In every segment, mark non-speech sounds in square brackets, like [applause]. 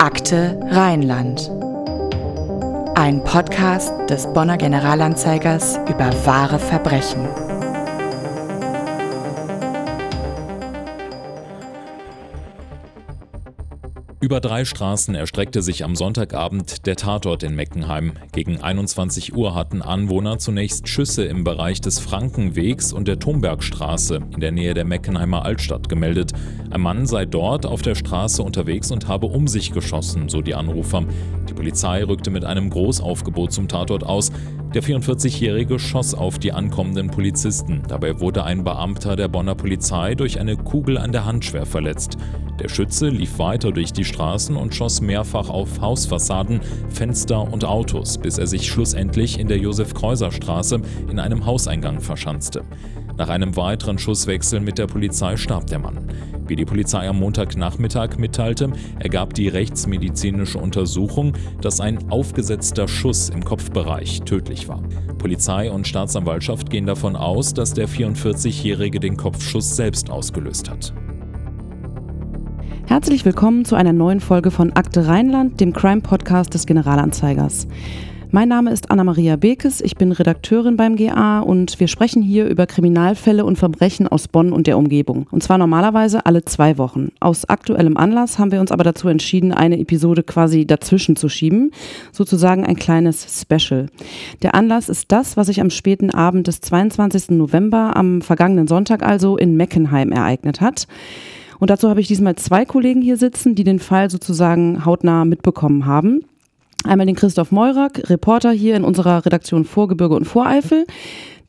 Akte Rheinland. Ein Podcast des Bonner Generalanzeigers über wahre Verbrechen. Über drei Straßen erstreckte sich am Sonntagabend der Tatort in Meckenheim. Gegen 21 Uhr hatten Anwohner zunächst Schüsse im Bereich des Frankenwegs und der Thombergstraße in der Nähe der Meckenheimer Altstadt gemeldet. Ein Mann sei dort auf der Straße unterwegs und habe um sich geschossen, so die Anrufer. Die Polizei rückte mit einem Großaufgebot zum Tatort aus. Der 44-Jährige schoss auf die ankommenden Polizisten. Dabei wurde ein Beamter der Bonner Polizei durch eine Kugel an der Hand schwer verletzt. Der Schütze lief weiter durch die Straßen und schoss mehrfach auf Hausfassaden, Fenster und Autos, bis er sich schlussendlich in der Josef-Kreuser-Straße in einem Hauseingang verschanzte. Nach einem weiteren Schusswechsel mit der Polizei starb der Mann. Wie die Polizei am Montagnachmittag mitteilte, ergab die rechtsmedizinische Untersuchung, dass ein aufgesetzter Schuss im Kopfbereich tödlich war. Polizei und Staatsanwaltschaft gehen davon aus, dass der 44-Jährige den Kopfschuss selbst ausgelöst hat. Herzlich willkommen zu einer neuen Folge von Akte Rheinland, dem Crime-Podcast des Generalanzeigers. Mein Name ist Anna-Maria Bekes, ich bin Redakteurin beim GA und wir sprechen hier über Kriminalfälle und Verbrechen aus Bonn und der Umgebung. Und zwar normalerweise alle zwei Wochen. Aus aktuellem Anlass haben wir uns aber dazu entschieden, eine Episode quasi dazwischen zu schieben, sozusagen ein kleines Special. Der Anlass ist das, was sich am späten Abend des 22. November, am vergangenen Sonntag also, in Meckenheim ereignet hat. Und dazu habe ich diesmal zwei Kollegen hier sitzen, die den Fall sozusagen hautnah mitbekommen haben. Einmal den Christoph Meurak, Reporter hier in unserer Redaktion Vorgebirge und Voreifel.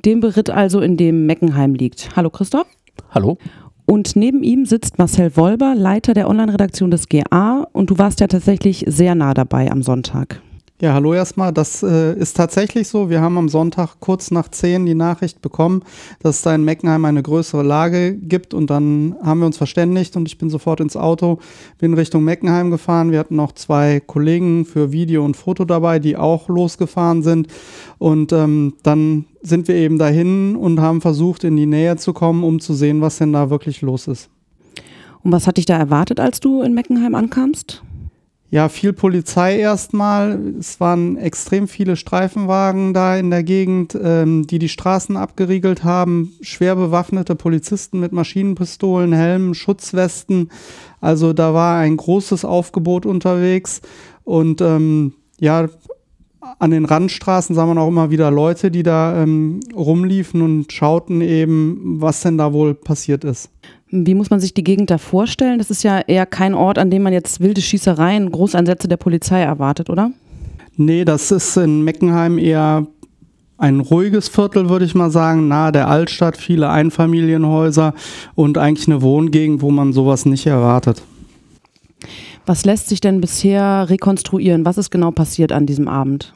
Dem Beritt also, in dem Meckenheim liegt. Hallo Christoph. Hallo. Und neben ihm sitzt Marcel Wolber, Leiter der Online-Redaktion des GA. Und du warst ja tatsächlich sehr nah dabei am Sonntag. Ja, hallo erstmal. Das äh, ist tatsächlich so. Wir haben am Sonntag kurz nach 10 die Nachricht bekommen, dass es da in Meckenheim eine größere Lage gibt und dann haben wir uns verständigt und ich bin sofort ins Auto, bin Richtung Meckenheim gefahren. Wir hatten noch zwei Kollegen für Video und Foto dabei, die auch losgefahren sind und ähm, dann sind wir eben dahin und haben versucht, in die Nähe zu kommen, um zu sehen, was denn da wirklich los ist. Und was hat dich da erwartet, als du in Meckenheim ankamst? Ja, viel Polizei erstmal. Es waren extrem viele Streifenwagen da in der Gegend, ähm, die die Straßen abgeriegelt haben. Schwer bewaffnete Polizisten mit Maschinenpistolen, Helmen, Schutzwesten. Also da war ein großes Aufgebot unterwegs. Und ähm, ja, an den Randstraßen sah man auch immer wieder Leute, die da ähm, rumliefen und schauten eben, was denn da wohl passiert ist. Wie muss man sich die Gegend da vorstellen? Das ist ja eher kein Ort, an dem man jetzt wilde Schießereien, Großeinsätze der Polizei erwartet, oder? Nee, das ist in Meckenheim eher ein ruhiges Viertel, würde ich mal sagen, nahe der Altstadt, viele Einfamilienhäuser und eigentlich eine Wohngegend, wo man sowas nicht erwartet. Was lässt sich denn bisher rekonstruieren? Was ist genau passiert an diesem Abend?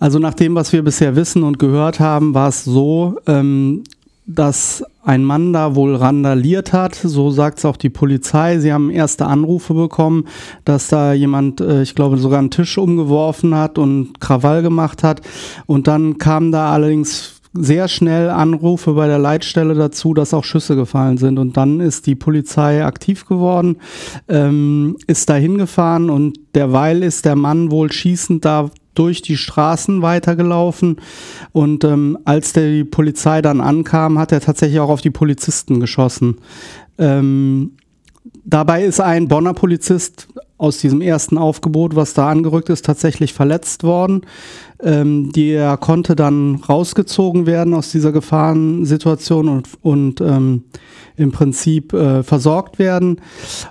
Also nach dem, was wir bisher wissen und gehört haben, war es so, ähm, dass ein Mann da wohl randaliert hat, so sagt es auch die Polizei. Sie haben erste Anrufe bekommen, dass da jemand, äh, ich glaube, sogar einen Tisch umgeworfen hat und Krawall gemacht hat. Und dann kamen da allerdings sehr schnell Anrufe bei der Leitstelle dazu, dass auch Schüsse gefallen sind. Und dann ist die Polizei aktiv geworden, ähm, ist da hingefahren und derweil ist der Mann wohl schießend da durch die Straßen weitergelaufen. Und ähm, als der, die Polizei dann ankam, hat er tatsächlich auch auf die Polizisten geschossen. Ähm, dabei ist ein Bonner Polizist aus diesem ersten Aufgebot, was da angerückt ist, tatsächlich verletzt worden. Ähm, der konnte dann rausgezogen werden aus dieser Gefahrensituation und, und ähm, im Prinzip äh, versorgt werden.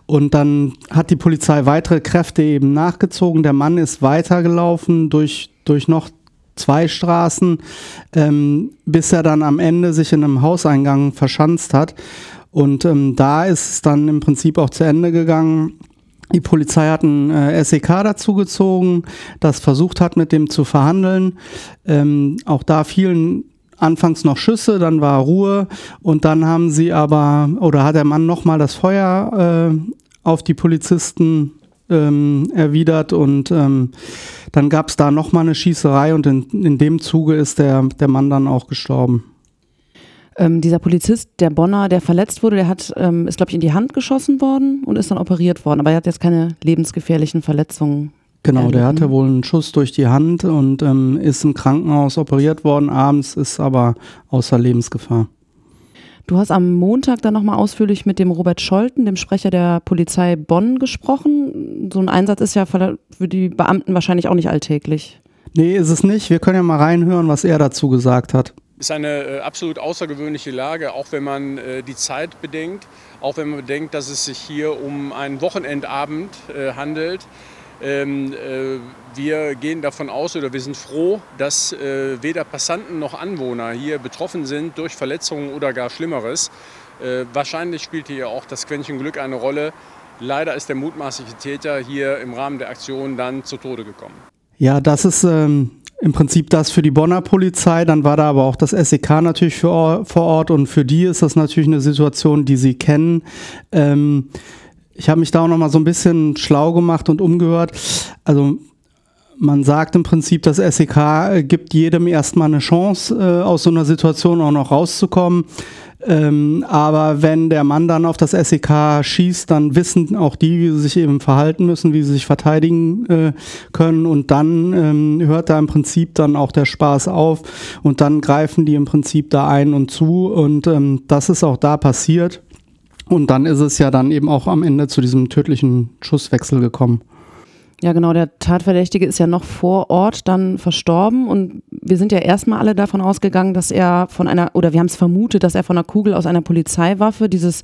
Und dann hat die Polizei weitere Kräfte eben nachgezogen. Der Mann ist weitergelaufen durch, durch noch zwei Straßen, ähm, bis er dann am Ende sich in einem Hauseingang verschanzt hat. Und ähm, da ist es dann im Prinzip auch zu Ende gegangen. Die Polizei hat ein äh, SEK dazugezogen, das versucht hat, mit dem zu verhandeln. Ähm, auch da fielen anfangs noch Schüsse, dann war Ruhe und dann haben sie aber, oder hat der Mann nochmal das Feuer äh, auf die Polizisten ähm, erwidert und ähm, dann gab es da nochmal eine Schießerei und in, in dem Zuge ist der, der Mann dann auch gestorben. Ähm, dieser Polizist, der Bonner, der verletzt wurde, der hat, ähm, ist, glaube ich, in die Hand geschossen worden und ist dann operiert worden. Aber er hat jetzt keine lebensgefährlichen Verletzungen. Genau, der hatte wohl einen Schuss durch die Hand und ähm, ist im Krankenhaus operiert worden abends, ist aber außer Lebensgefahr. Du hast am Montag dann nochmal ausführlich mit dem Robert Scholten, dem Sprecher der Polizei Bonn, gesprochen. So ein Einsatz ist ja für die Beamten wahrscheinlich auch nicht alltäglich. Nee, ist es nicht. Wir können ja mal reinhören, was er dazu gesagt hat. Es ist eine äh, absolut außergewöhnliche Lage, auch wenn man äh, die Zeit bedenkt, auch wenn man bedenkt, dass es sich hier um einen Wochenendabend äh, handelt. Ähm, äh, wir gehen davon aus oder wir sind froh, dass äh, weder Passanten noch Anwohner hier betroffen sind durch Verletzungen oder gar Schlimmeres. Äh, wahrscheinlich spielt hier auch das Quäntchen Glück eine Rolle. Leider ist der mutmaßliche Täter hier im Rahmen der Aktion dann zu Tode gekommen. Ja, das ist ähm, im Prinzip das für die Bonner Polizei. Dann war da aber auch das SEK natürlich für, vor Ort und für die ist das natürlich eine Situation, die sie kennen. Ähm, ich habe mich da auch noch mal so ein bisschen schlau gemacht und umgehört. Also man sagt im Prinzip, das SEK äh, gibt jedem erstmal eine Chance, äh, aus so einer Situation auch noch rauszukommen. Ähm, aber wenn der Mann dann auf das SEK schießt, dann wissen auch die, wie sie sich eben verhalten müssen, wie sie sich verteidigen äh, können. Und dann ähm, hört da im Prinzip dann auch der Spaß auf. Und dann greifen die im Prinzip da ein und zu. Und ähm, das ist auch da passiert. Und dann ist es ja dann eben auch am Ende zu diesem tödlichen Schusswechsel gekommen. Ja, genau. Der Tatverdächtige ist ja noch vor Ort dann verstorben und wir sind ja erstmal alle davon ausgegangen, dass er von einer, oder wir haben es vermutet, dass er von einer Kugel aus einer Polizeiwaffe, dieses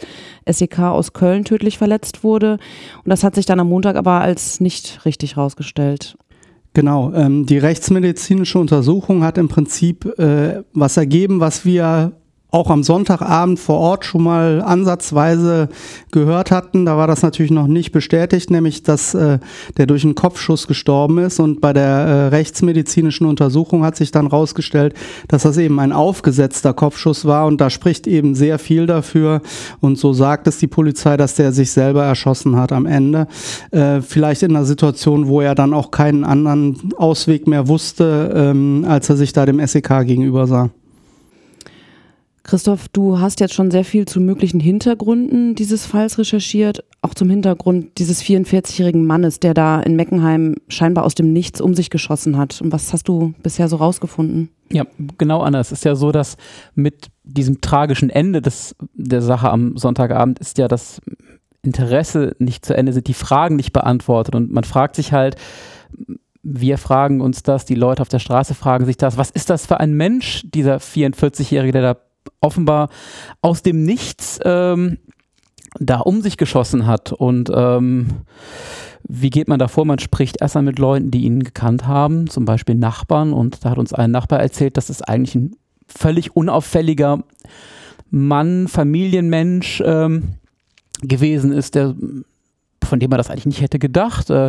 SEK aus Köln, tödlich verletzt wurde. Und das hat sich dann am Montag aber als nicht richtig rausgestellt. Genau, ähm, die rechtsmedizinische Untersuchung hat im Prinzip äh, was ergeben, was wir auch am Sonntagabend vor Ort schon mal ansatzweise gehört hatten. Da war das natürlich noch nicht bestätigt, nämlich dass äh, der durch einen Kopfschuss gestorben ist. Und bei der äh, rechtsmedizinischen Untersuchung hat sich dann rausgestellt, dass das eben ein aufgesetzter Kopfschuss war. Und da spricht eben sehr viel dafür. Und so sagt es die Polizei, dass der sich selber erschossen hat am Ende. Äh, vielleicht in einer Situation, wo er dann auch keinen anderen Ausweg mehr wusste, ähm, als er sich da dem SEK gegenüber sah. Christoph, du hast jetzt schon sehr viel zu möglichen Hintergründen dieses Falls recherchiert, auch zum Hintergrund dieses 44-jährigen Mannes, der da in Meckenheim scheinbar aus dem Nichts um sich geschossen hat. Und was hast du bisher so rausgefunden? Ja, genau anders. Es ist ja so, dass mit diesem tragischen Ende des, der Sache am Sonntagabend ist ja das Interesse nicht zu Ende, sind die Fragen nicht beantwortet. Und man fragt sich halt, wir fragen uns das, die Leute auf der Straße fragen sich das, was ist das für ein Mensch, dieser 44-Jährige, der da offenbar aus dem Nichts ähm, da um sich geschossen hat. Und ähm, wie geht man da vor? Man spricht erstmal mit Leuten, die ihn gekannt haben, zum Beispiel Nachbarn. Und da hat uns ein Nachbar erzählt, dass es eigentlich ein völlig unauffälliger Mann, Familienmensch ähm, gewesen ist, der von dem man das eigentlich nicht hätte gedacht. Äh,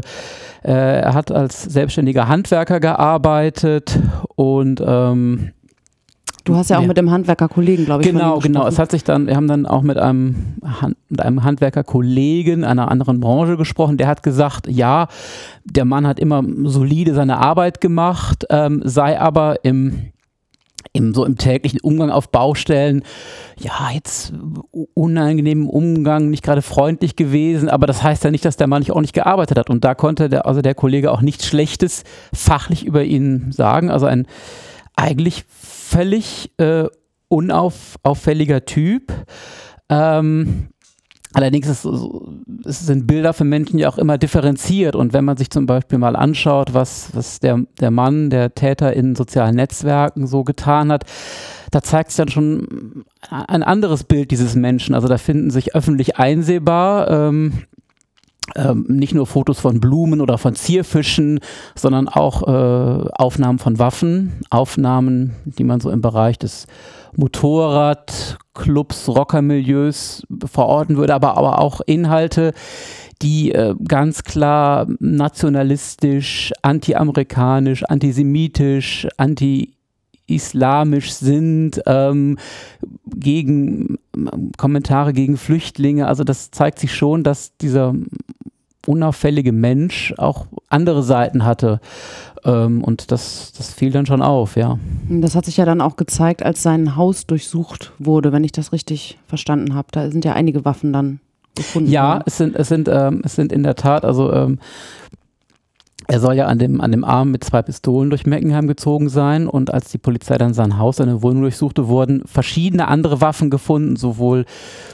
äh er hat als selbstständiger Handwerker gearbeitet und ähm, Du hast ja auch ja. mit dem Handwerkerkollegen, glaube ich. Genau, genau. Es hat sich dann, wir haben dann auch mit einem, mit einem Handwerkerkollegen einer anderen Branche gesprochen. Der hat gesagt, ja, der Mann hat immer solide seine Arbeit gemacht, ähm, sei aber im im, so im täglichen Umgang auf Baustellen, ja, jetzt unangenehmen Umgang, nicht gerade freundlich gewesen, aber das heißt ja nicht, dass der Mann nicht auch nicht gearbeitet hat. Und da konnte der, also der Kollege auch nichts Schlechtes fachlich über ihn sagen. Also ein eigentlich völlig äh, unauffälliger Typ. Ähm, Allerdings ist, es sind Bilder für Menschen ja auch immer differenziert und wenn man sich zum Beispiel mal anschaut, was, was der, der Mann, der Täter in sozialen Netzwerken so getan hat, da zeigt sich dann schon ein anderes Bild dieses Menschen. Also da finden sich öffentlich einsehbar ähm, ähm, nicht nur Fotos von Blumen oder von Zierfischen, sondern auch äh, Aufnahmen von Waffen, Aufnahmen, die man so im Bereich des Motorradclubs, Rockermilieus verorten würde, aber, aber auch Inhalte, die äh, ganz klar nationalistisch, anti-amerikanisch, antisemitisch, anti islamisch sind, ähm, gegen Kommentare gegen Flüchtlinge. Also das zeigt sich schon, dass dieser unauffällige Mensch auch andere Seiten hatte. Ähm, und das, das fiel dann schon auf, ja. Das hat sich ja dann auch gezeigt, als sein Haus durchsucht wurde, wenn ich das richtig verstanden habe. Da sind ja einige Waffen dann gefunden Ja, worden. es sind, es sind, ähm, es sind in der Tat, also ähm, er soll ja an dem, an dem Arm mit zwei Pistolen durch Meckenheim gezogen sein und als die Polizei dann sein Haus, seine Wohnung durchsuchte, wurden verschiedene andere Waffen gefunden, sowohl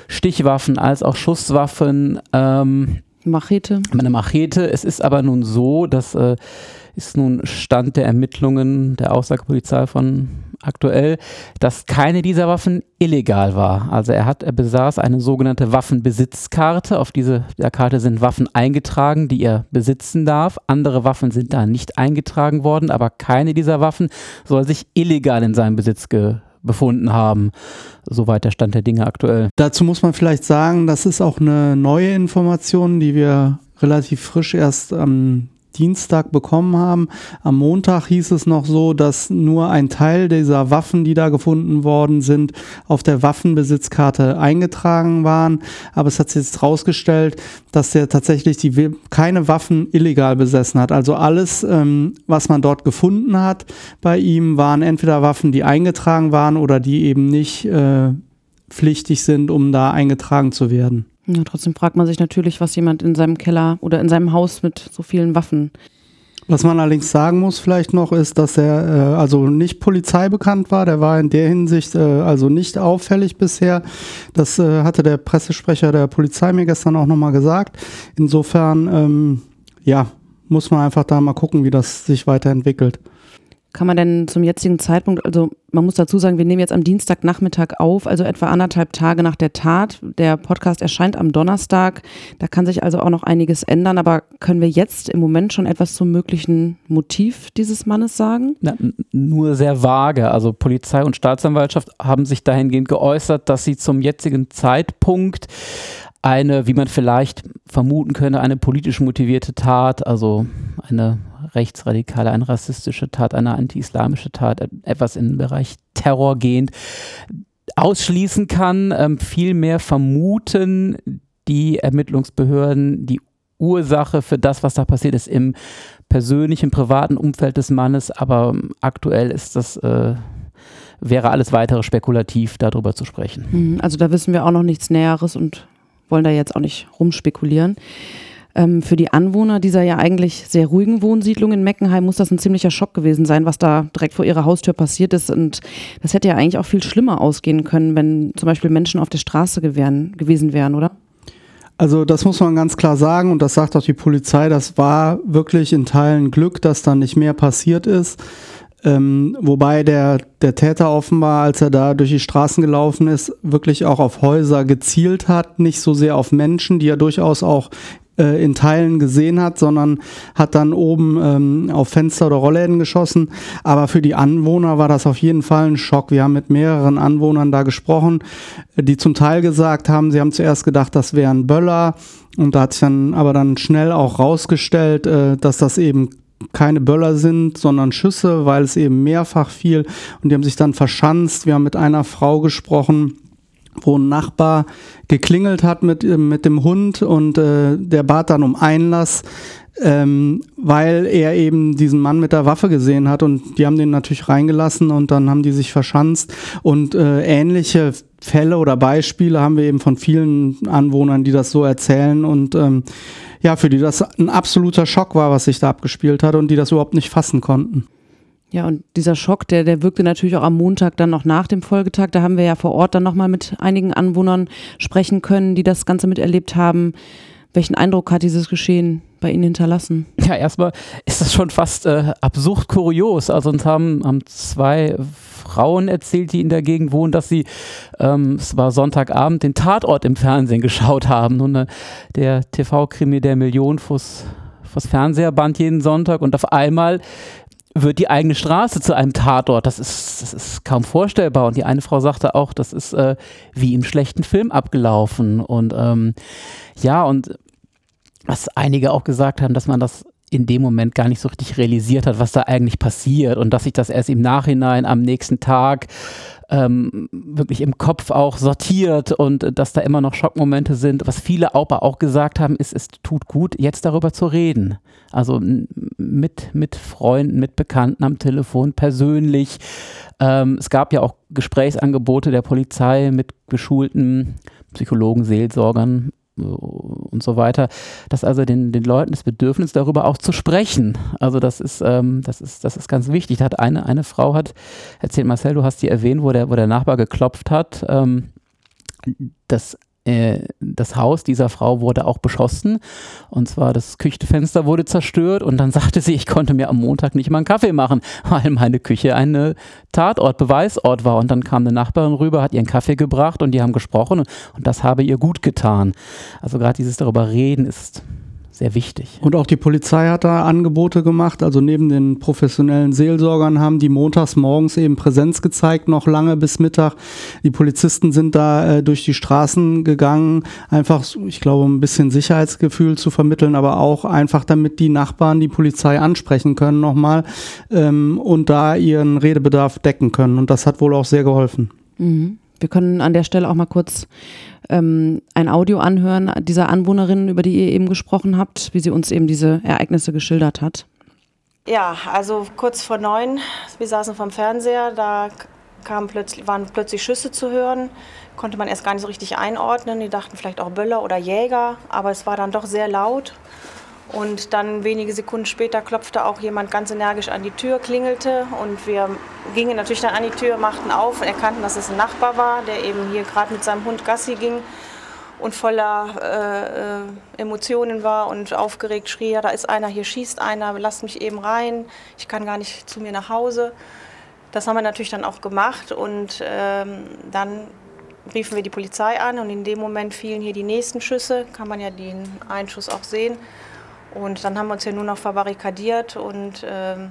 Stichwaffen als auch Schusswaffen. Ähm, Machete. eine Machete. Es ist aber nun so, das äh, ist nun Stand der Ermittlungen der Aussagepolizei von aktuell, dass keine dieser Waffen illegal war. Also er hat, er besaß eine sogenannte Waffenbesitzkarte. Auf diese der Karte sind Waffen eingetragen, die er besitzen darf. Andere Waffen sind da nicht eingetragen worden, aber keine dieser Waffen soll sich illegal in seinem Besitz ge befunden haben. Soweit der Stand der Dinge aktuell. Dazu muss man vielleicht sagen, das ist auch eine neue Information, die wir relativ frisch erst am Dienstag bekommen haben. Am Montag hieß es noch so, dass nur ein Teil dieser Waffen, die da gefunden worden sind, auf der Waffenbesitzkarte eingetragen waren. Aber es hat sich jetzt herausgestellt, dass der tatsächlich die, keine Waffen illegal besessen hat. Also alles, ähm, was man dort gefunden hat bei ihm, waren entweder Waffen, die eingetragen waren oder die eben nicht äh, pflichtig sind, um da eingetragen zu werden. Ja, trotzdem fragt man sich natürlich, was jemand in seinem Keller oder in seinem Haus mit so vielen Waffen. Was man allerdings sagen muss vielleicht noch, ist, dass er äh, also nicht polizeibekannt war. Der war in der Hinsicht äh, also nicht auffällig bisher. Das äh, hatte der Pressesprecher der Polizei mir gestern auch nochmal gesagt. Insofern, ähm, ja, muss man einfach da mal gucken, wie das sich weiterentwickelt. Kann man denn zum jetzigen Zeitpunkt, also man muss dazu sagen, wir nehmen jetzt am Dienstagnachmittag auf, also etwa anderthalb Tage nach der Tat. Der Podcast erscheint am Donnerstag. Da kann sich also auch noch einiges ändern. Aber können wir jetzt im Moment schon etwas zum möglichen Motiv dieses Mannes sagen? Na, nur sehr vage. Also Polizei und Staatsanwaltschaft haben sich dahingehend geäußert, dass sie zum jetzigen Zeitpunkt eine, wie man vielleicht vermuten könnte, eine politisch motivierte Tat, also eine rechtsradikale, eine rassistische Tat, eine anti-islamische Tat, et- etwas im Bereich Terror gehend, ausschließen kann. Ähm, vielmehr vermuten die Ermittlungsbehörden die Ursache für das, was da passiert ist, im persönlichen, privaten Umfeld des Mannes, aber ähm, aktuell ist das, äh, wäre alles weitere spekulativ, darüber zu sprechen. Hm, Also da wissen wir auch noch nichts Näheres und wollen da jetzt auch nicht rumspekulieren. Ähm, für die Anwohner dieser ja eigentlich sehr ruhigen Wohnsiedlung in Meckenheim muss das ein ziemlicher Schock gewesen sein, was da direkt vor ihrer Haustür passiert ist. Und das hätte ja eigentlich auch viel schlimmer ausgehen können, wenn zum Beispiel Menschen auf der Straße gewähren, gewesen wären, oder? Also das muss man ganz klar sagen und das sagt auch die Polizei, das war wirklich in Teilen Glück, dass da nicht mehr passiert ist. Ähm, wobei der, der Täter offenbar, als er da durch die Straßen gelaufen ist, wirklich auch auf Häuser gezielt hat, nicht so sehr auf Menschen, die er durchaus auch äh, in Teilen gesehen hat, sondern hat dann oben ähm, auf Fenster oder Rollläden geschossen. Aber für die Anwohner war das auf jeden Fall ein Schock. Wir haben mit mehreren Anwohnern da gesprochen, die zum Teil gesagt haben, sie haben zuerst gedacht, das wären Böller. Und da hat sich dann aber dann schnell auch rausgestellt, äh, dass das eben keine Böller sind, sondern Schüsse, weil es eben mehrfach fiel. Und die haben sich dann verschanzt. Wir haben mit einer Frau gesprochen, wo ein Nachbar geklingelt hat mit, äh, mit dem Hund und äh, der bat dann um Einlass, ähm, weil er eben diesen Mann mit der Waffe gesehen hat und die haben den natürlich reingelassen und dann haben die sich verschanzt und äh, ähnliche Fälle oder Beispiele haben wir eben von vielen Anwohnern, die das so erzählen und ähm, ja, für die das ein absoluter Schock war, was sich da abgespielt hat und die das überhaupt nicht fassen konnten. Ja, und dieser Schock, der, der wirkte natürlich auch am Montag dann noch nach dem Folgetag. Da haben wir ja vor Ort dann nochmal mit einigen Anwohnern sprechen können, die das Ganze miterlebt haben. Welchen Eindruck hat dieses Geschehen bei Ihnen hinterlassen? Ja, erstmal ist das schon fast äh, absurd kurios. Also uns haben, haben zwei Frauen erzählt, die in der Gegend wohnen, dass sie, ähm, es war Sonntagabend, den Tatort im Fernsehen geschaut haben. Nun, äh, der TV-Krimi der Million fürs, fürs Fernseherband jeden Sonntag und auf einmal wird die eigene Straße zu einem Tatort. Das ist, das ist kaum vorstellbar. Und die eine Frau sagte auch, das ist äh, wie im schlechten Film abgelaufen. Und ähm, ja, und was einige auch gesagt haben, dass man das in dem Moment gar nicht so richtig realisiert hat, was da eigentlich passiert und dass sich das erst im Nachhinein am nächsten Tag ähm, wirklich im Kopf auch sortiert und dass da immer noch Schockmomente sind. Was viele auch, auch gesagt haben, ist, es tut gut, jetzt darüber zu reden. Also mit, mit Freunden, mit Bekannten am Telefon, persönlich. Ähm, es gab ja auch Gesprächsangebote der Polizei mit geschulten Psychologen, Seelsorgern, und so weiter, dass also den, den Leuten das Bedürfnis darüber auch zu sprechen. Also das ist, ähm, das ist, das ist ganz wichtig. Da hat eine, eine Frau hat erzählt, Marcel, du hast die erwähnt, wo der, wo der Nachbar geklopft hat. Ähm, das das Haus dieser Frau wurde auch beschossen. Und zwar das Küchenfenster wurde zerstört. Und dann [laughs] sagte sie, ich konnte mir am Montag nicht mal einen Kaffee machen, weil meine Küche ein Tatort, Beweisort war. Und dann kam eine Nachbarin rüber, hat ihren Kaffee gebracht und die haben gesprochen. Und das habe ihr gut getan. Also gerade dieses darüber reden ist sehr wichtig. Und auch die Polizei hat da Angebote gemacht. Also neben den professionellen Seelsorgern haben die montags morgens eben Präsenz gezeigt, noch lange bis Mittag. Die Polizisten sind da äh, durch die Straßen gegangen, einfach, ich glaube, um ein bisschen Sicherheitsgefühl zu vermitteln, aber auch einfach, damit die Nachbarn die Polizei ansprechen können nochmal ähm, und da ihren Redebedarf decken können. Und das hat wohl auch sehr geholfen. Mhm. Wir können an der Stelle auch mal kurz ähm, ein Audio anhören dieser Anwohnerin, über die ihr eben gesprochen habt, wie sie uns eben diese Ereignisse geschildert hat. Ja, also kurz vor neun, wir saßen vom Fernseher, da kamen plötzlich, waren plötzlich Schüsse zu hören. Konnte man erst gar nicht so richtig einordnen. Die dachten vielleicht auch Böller oder Jäger, aber es war dann doch sehr laut. Und dann wenige Sekunden später klopfte auch jemand ganz energisch an die Tür, klingelte und wir gingen natürlich dann an die Tür, machten auf und erkannten, dass es ein Nachbar war, der eben hier gerade mit seinem Hund Gassi ging und voller äh, äh, Emotionen war und aufgeregt schrie, ja, da ist einer, hier schießt einer, lasst mich eben rein, ich kann gar nicht zu mir nach Hause. Das haben wir natürlich dann auch gemacht und ähm, dann riefen wir die Polizei an und in dem Moment fielen hier die nächsten Schüsse, kann man ja den Einschuss auch sehen. Und dann haben wir uns ja nur noch verbarrikadiert und ähm,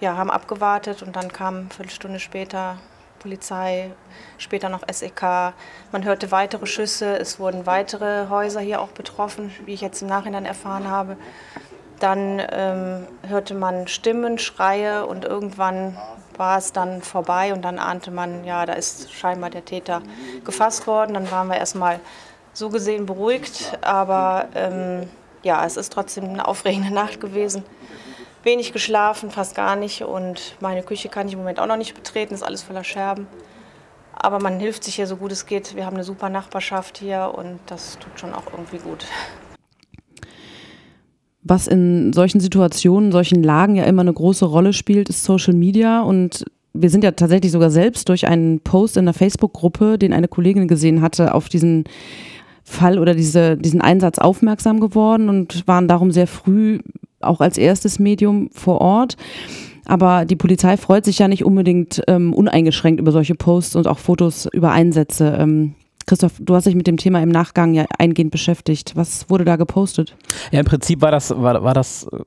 ja, haben abgewartet und dann kam eine Viertelstunde später Polizei, später noch SEK. Man hörte weitere Schüsse, es wurden weitere Häuser hier auch betroffen, wie ich jetzt im Nachhinein erfahren habe. Dann ähm, hörte man Stimmen, Schreie und irgendwann war es dann vorbei und dann ahnte man, ja, da ist scheinbar der Täter gefasst worden. Dann waren wir erstmal so gesehen beruhigt, aber ähm, ja, es ist trotzdem eine aufregende [laughs] Nacht gewesen. Wenig geschlafen, fast gar nicht. Und meine Küche kann ich im Moment auch noch nicht betreten, ist alles voller Scherben. Aber man hilft sich hier so gut es geht. Wir haben eine super Nachbarschaft hier und das tut schon auch irgendwie gut. Was in solchen Situationen, solchen Lagen ja immer eine große Rolle spielt, ist Social Media. Und wir sind ja tatsächlich sogar selbst durch einen Post in der Facebook-Gruppe, den eine Kollegin gesehen hatte, auf diesen Fall oder diese, diesen Einsatz aufmerksam geworden und waren darum sehr früh auch als erstes Medium vor Ort. Aber die Polizei freut sich ja nicht unbedingt ähm, uneingeschränkt über solche Posts und auch Fotos über Einsätze. Ähm, Christoph, du hast dich mit dem Thema im Nachgang ja eingehend beschäftigt. Was wurde da gepostet? Ja, im Prinzip war das, war, war das äh,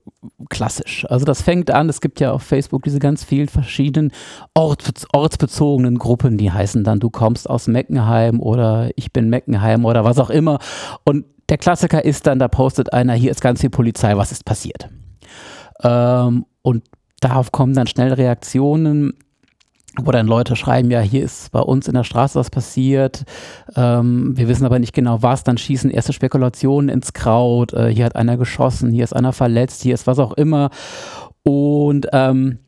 klassisch. Also das fängt an, es gibt ja auf Facebook diese ganz vielen verschiedenen Ort, ortsbezogenen Gruppen, die heißen dann, du kommst aus Meckenheim oder ich bin Meckenheim oder was auch immer. Und der Klassiker ist dann, da postet einer, hier ist ganz viel Polizei, was ist passiert? Ähm, und darauf kommen dann schnell Reaktionen wo dann Leute schreiben, ja, hier ist bei uns in der Straße was passiert, ähm, wir wissen aber nicht genau was, dann schießen erste Spekulationen ins Kraut, äh, hier hat einer geschossen, hier ist einer verletzt, hier ist was auch immer. Und ähm,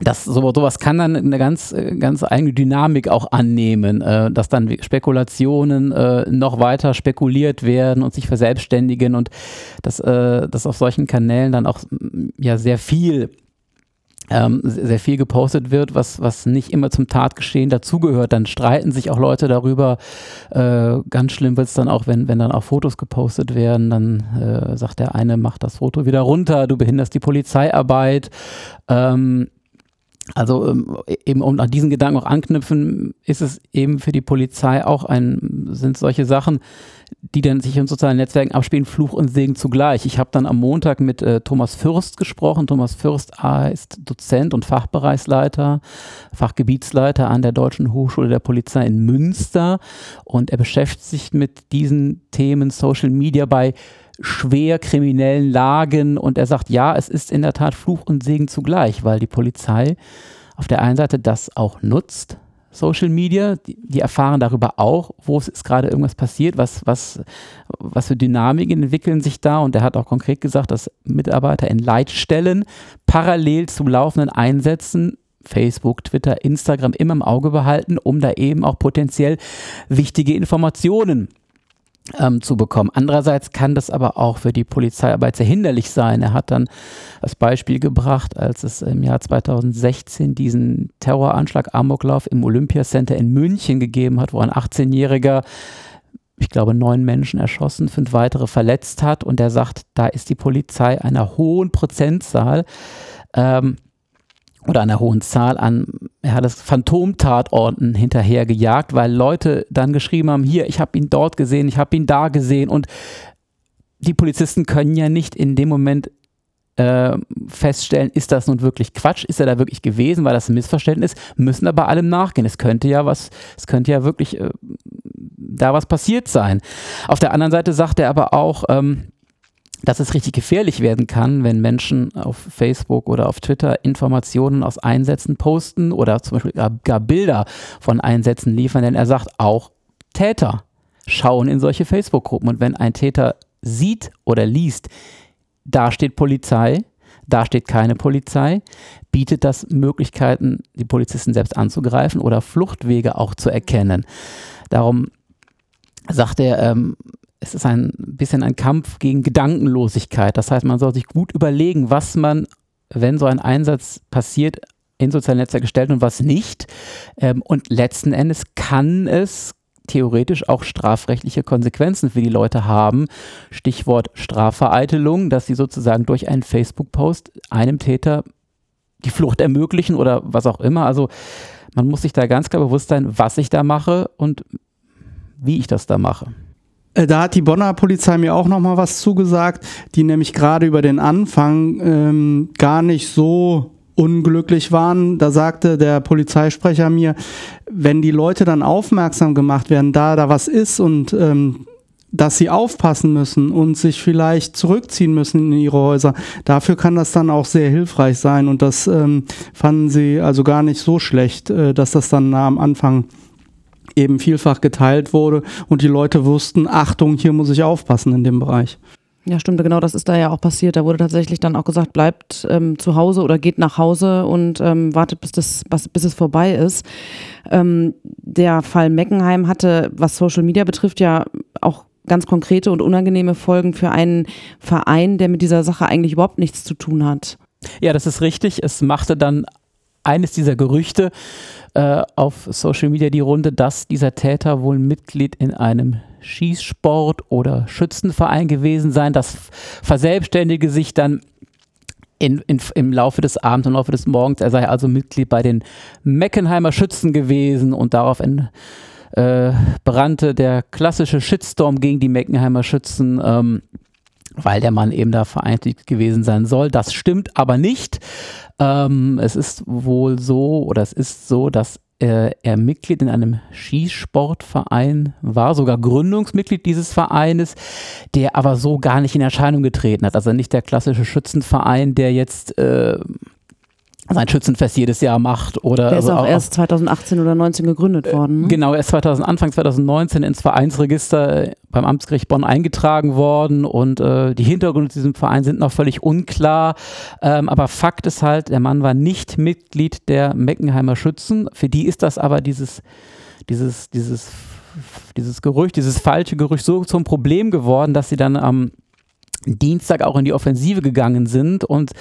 das, so, sowas kann dann eine ganz, ganz eigene Dynamik auch annehmen, äh, dass dann Spekulationen äh, noch weiter spekuliert werden und sich verselbstständigen und dass, äh, dass auf solchen Kanälen dann auch ja sehr viel ähm, sehr viel gepostet wird, was, was nicht immer zum Tatgeschehen dazugehört. Dann streiten sich auch Leute darüber. Äh, ganz schlimm wird es dann auch, wenn, wenn dann auch Fotos gepostet werden. Dann äh, sagt der eine, mach das Foto wieder runter, du behinderst die Polizeiarbeit. Ähm, also ähm, eben um an diesen Gedanken auch anknüpfen, ist es eben für die Polizei auch ein, sind solche Sachen, die dann sich in sozialen Netzwerken abspielen, Fluch und Segen zugleich. Ich habe dann am Montag mit äh, Thomas Fürst gesprochen. Thomas Fürst ist Dozent und Fachbereichsleiter, Fachgebietsleiter an der Deutschen Hochschule der Polizei in Münster und er beschäftigt sich mit diesen Themen Social Media bei schwer kriminellen Lagen und er sagt, ja, es ist in der Tat Fluch und Segen zugleich, weil die Polizei auf der einen Seite das auch nutzt, Social Media, die, die erfahren darüber auch, wo es ist gerade irgendwas passiert, was, was, was für Dynamiken entwickeln sich da. Und er hat auch konkret gesagt, dass Mitarbeiter in Leitstellen parallel zu laufenden Einsätzen Facebook, Twitter, Instagram immer im Auge behalten, um da eben auch potenziell wichtige Informationen ähm, zu bekommen. Andererseits kann das aber auch für die Polizeiarbeit sehr hinderlich sein. Er hat dann das Beispiel gebracht, als es im Jahr 2016 diesen Terroranschlag Amoklauf im Olympiacenter in München gegeben hat, wo ein 18-Jähriger ich glaube, neun Menschen erschossen, fünf weitere verletzt hat. Und er sagt, da ist die Polizei einer hohen Prozentzahl ähm, oder einer hohen Zahl an, er hat es Phantomtatorten hinterhergejagt, weil Leute dann geschrieben haben, hier, ich habe ihn dort gesehen, ich habe ihn da gesehen und die Polizisten können ja nicht in dem Moment äh, feststellen, ist das nun wirklich Quatsch, ist er da wirklich gewesen, weil das ein Missverständnis, müssen aber allem nachgehen. Es könnte ja was, es könnte ja wirklich äh, da was passiert sein. Auf der anderen Seite sagt er aber auch, ähm, dass es richtig gefährlich werden kann, wenn Menschen auf Facebook oder auf Twitter Informationen aus Einsätzen posten oder zum Beispiel gar, Bilder von Einsätzen liefern, denn er sagt auch, Täter schauen in solche Facebook-Gruppen und wenn ein Täter sieht oder liest, da steht Polizei, da steht keine Polizei, bietet das Möglichkeiten, die Polizisten selbst anzugreifen oder Fluchtwege auch zu erkennen. Darum sagt er, ähm, es ist ein bisschen ein Kampf gegen Gedankenlosigkeit. Das heißt, man soll sich gut überlegen, was man, wenn so ein Einsatz passiert, in sozialen Netzwerke stellt und was nicht. Ähm, und letzten Endes kann es theoretisch auch strafrechtliche Konsequenzen für die Leute haben. Stichwort Strafvereitelung, dass sie sozusagen durch einen Facebook-Post einem Täter die Flucht ermöglichen oder was auch immer. Also man muss sich da ganz klar bewusst sein, was ich da mache und wie ich das da mache. Äh, da hat die Bonner Polizei mir auch noch mal was zugesagt, die nämlich gerade über den Anfang ähm, gar nicht so unglücklich waren. Da sagte der Polizeisprecher mir, wenn die Leute dann aufmerksam gemacht werden, da da was ist und ähm, dass sie aufpassen müssen und sich vielleicht zurückziehen müssen in ihre Häuser. Dafür kann das dann auch sehr hilfreich sein und das ähm, fanden sie also gar nicht so schlecht, äh, dass das dann am Anfang eben vielfach geteilt wurde und die Leute wussten, Achtung, hier muss ich aufpassen in dem Bereich. Ja, stimmt, genau, das ist da ja auch passiert. Da wurde tatsächlich dann auch gesagt, bleibt ähm, zu Hause oder geht nach Hause und ähm, wartet, bis, das, bis es vorbei ist. Ähm, der Fall Meckenheim hatte, was Social Media betrifft, ja auch ganz konkrete und unangenehme Folgen für einen Verein, der mit dieser Sache eigentlich überhaupt nichts zu tun hat. Ja, das ist richtig. Es machte dann eines dieser Gerüchte äh, auf Social Media die Runde, dass dieser Täter wohl Mitglied in einem Schießsport oder Schützenverein gewesen sein. Das verselbstständige sich dann in, in, im Laufe des Abends und im Laufe des Morgens. Er sei also Mitglied bei den Meckenheimer Schützen gewesen und daraufhin äh, brannte der klassische Shitstorm gegen die Meckenheimer Schützen. Ähm, weil der Mann eben da vereinigt gewesen sein soll. Das stimmt aber nicht. Ähm, es ist wohl so, oder es ist so, dass äh, er Mitglied in einem Skisportverein war, sogar Gründungsmitglied dieses Vereines, der aber so gar nicht in Erscheinung getreten hat. Also nicht der klassische Schützenverein, der jetzt äh, sein Schützenfest jedes Jahr macht. Oder Der ist also auch, auch erst 2018 oder 2019 gegründet äh, worden. Ne? Genau, erst 2000, Anfang 2019 ins Vereinsregister beim Amtsgericht Bonn eingetragen worden und äh, die Hintergründe zu diesem Verein sind noch völlig unklar. Ähm, aber Fakt ist halt, der Mann war nicht Mitglied der Meckenheimer Schützen. Für die ist das aber dieses, dieses, dieses, dieses Gerücht, dieses falsche Gerücht so zum Problem geworden, dass sie dann am Dienstag auch in die Offensive gegangen sind und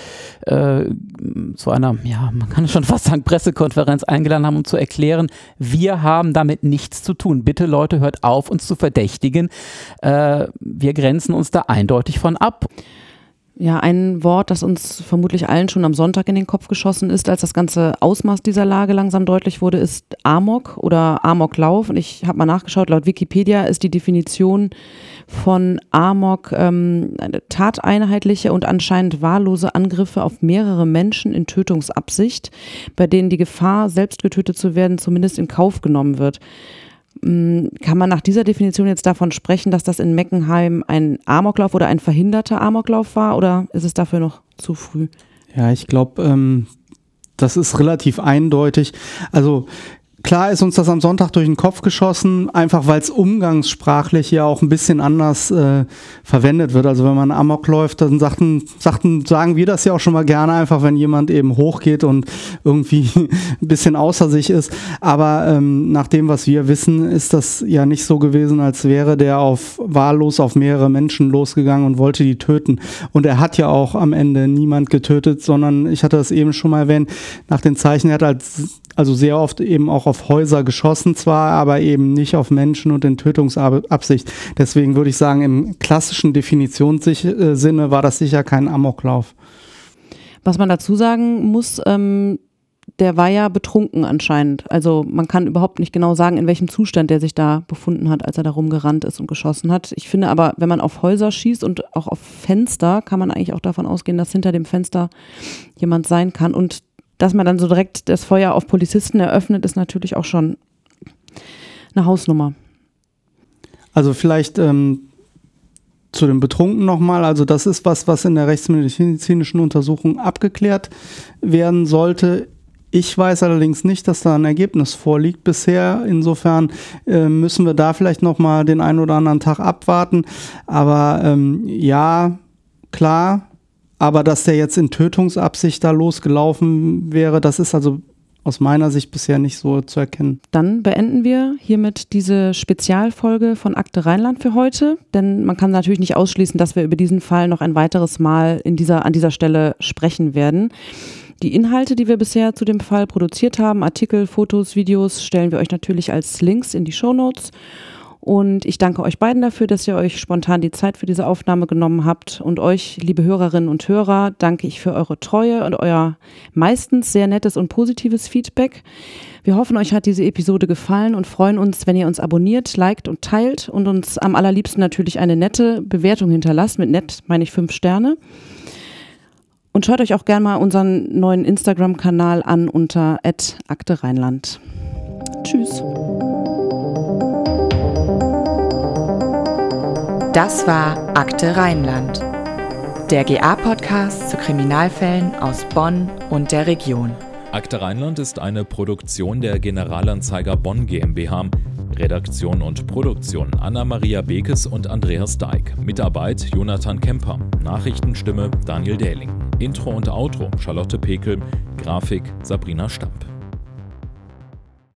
äh, zu einer, ja, man kann schon [laughs] fast sagen, Pressekonferenz eingeladen haben, um zu erklären, wir haben damit nichts zu tun. Bitte Leute, hört auf, uns zu verdächtigen. Äh, wir grenzen uns da eindeutig von ab. Ja, ein Wort, das uns vermutlich allen schon am Sonntag in den Kopf geschossen ist, als das ganze Ausmaß dieser Lage langsam deutlich wurde, ist Amok oder Amoklauf. Und ich habe mal nachgeschaut, laut Wikipedia ist die Definition von Amok ähm, tateinheitliche und anscheinend wahllose Angriffe auf mehrere Menschen in Tötungsabsicht, bei denen die Gefahr, selbst getötet zu werden, zumindest in Kauf genommen wird. Mm, kann man nach dieser Definition jetzt davon sprechen, dass das in Meckenheim ein Amoklauf oder ein verhinderter Amoklauf war oder ist es dafür noch zu früh? Ja, ich glaube, ähm, das ist relativ eindeutig. Also Klar ist uns das am Sonntag durch den Kopf geschossen, einfach weil es umgangssprachlich ja auch ein bisschen anders äh, verwendet wird. Also wenn man Amok läuft, dann sagten, sagten, sagen wir das ja auch schon mal gerne einfach, wenn jemand eben hochgeht und irgendwie [laughs] ein bisschen außer sich ist. Aber ähm, nach dem, was wir wissen, ist das ja nicht so gewesen, als wäre der auf wahllos auf mehrere Menschen losgegangen und wollte die töten. Und er hat ja auch am Ende niemand getötet, sondern ich hatte das eben schon mal erwähnt, nach den Zeichen, er hat als also sehr oft eben auch auf Häuser geschossen zwar, aber eben nicht auf Menschen und in Tötungsabsicht. Deswegen würde ich sagen, im klassischen Definitionssinne war das sicher kein Amoklauf. Was man dazu sagen muss, ähm, der war ja betrunken anscheinend. Also man kann überhaupt nicht genau sagen, in welchem Zustand der sich da befunden hat, als er da rumgerannt ist und geschossen hat. Ich finde aber, wenn man auf Häuser schießt und auch auf Fenster, kann man eigentlich auch davon ausgehen, dass hinter dem Fenster jemand sein kann. Und dass man dann so direkt das Feuer auf Polizisten eröffnet, ist natürlich auch schon eine Hausnummer. Also vielleicht ähm, zu dem Betrunken nochmal. Also das ist was, was in der rechtsmedizinischen Untersuchung abgeklärt werden sollte. Ich weiß allerdings nicht, dass da ein Ergebnis vorliegt bisher. Insofern äh, müssen wir da vielleicht nochmal den einen oder anderen Tag abwarten. Aber ähm, ja, klar, aber dass der jetzt in Tötungsabsicht da losgelaufen wäre, das ist also aus meiner Sicht bisher nicht so zu erkennen. Dann beenden wir hiermit diese Spezialfolge von Akte Rheinland für heute, denn man kann natürlich nicht ausschließen, dass wir über diesen Fall noch ein weiteres Mal in dieser, an dieser Stelle sprechen werden. Die Inhalte, die wir bisher zu dem Fall produziert haben, Artikel, Fotos, Videos, stellen wir euch natürlich als Links in die Show Notes. Und ich danke euch beiden dafür, dass ihr euch spontan die Zeit für diese Aufnahme genommen habt. Und euch, liebe Hörerinnen und Hörer, danke ich für eure Treue und euer meistens sehr nettes und positives Feedback. Wir hoffen, euch hat diese Episode gefallen und freuen uns, wenn ihr uns abonniert, liked und teilt und uns am allerliebsten natürlich eine nette Bewertung hinterlasst. Mit nett meine ich fünf Sterne. Und schaut euch auch gerne mal unseren neuen Instagram-Kanal an unter Akte Rheinland. Tschüss. Das war Akte Rheinland, der GA-Podcast zu Kriminalfällen aus Bonn und der Region. Akte Rheinland ist eine Produktion der Generalanzeiger Bonn GmbH. Redaktion und Produktion Anna-Maria Bekes und Andreas Deik. Mitarbeit Jonathan Kemper. Nachrichtenstimme Daniel Dähling. Intro und Outro Charlotte Pekel. Grafik Sabrina Stamp.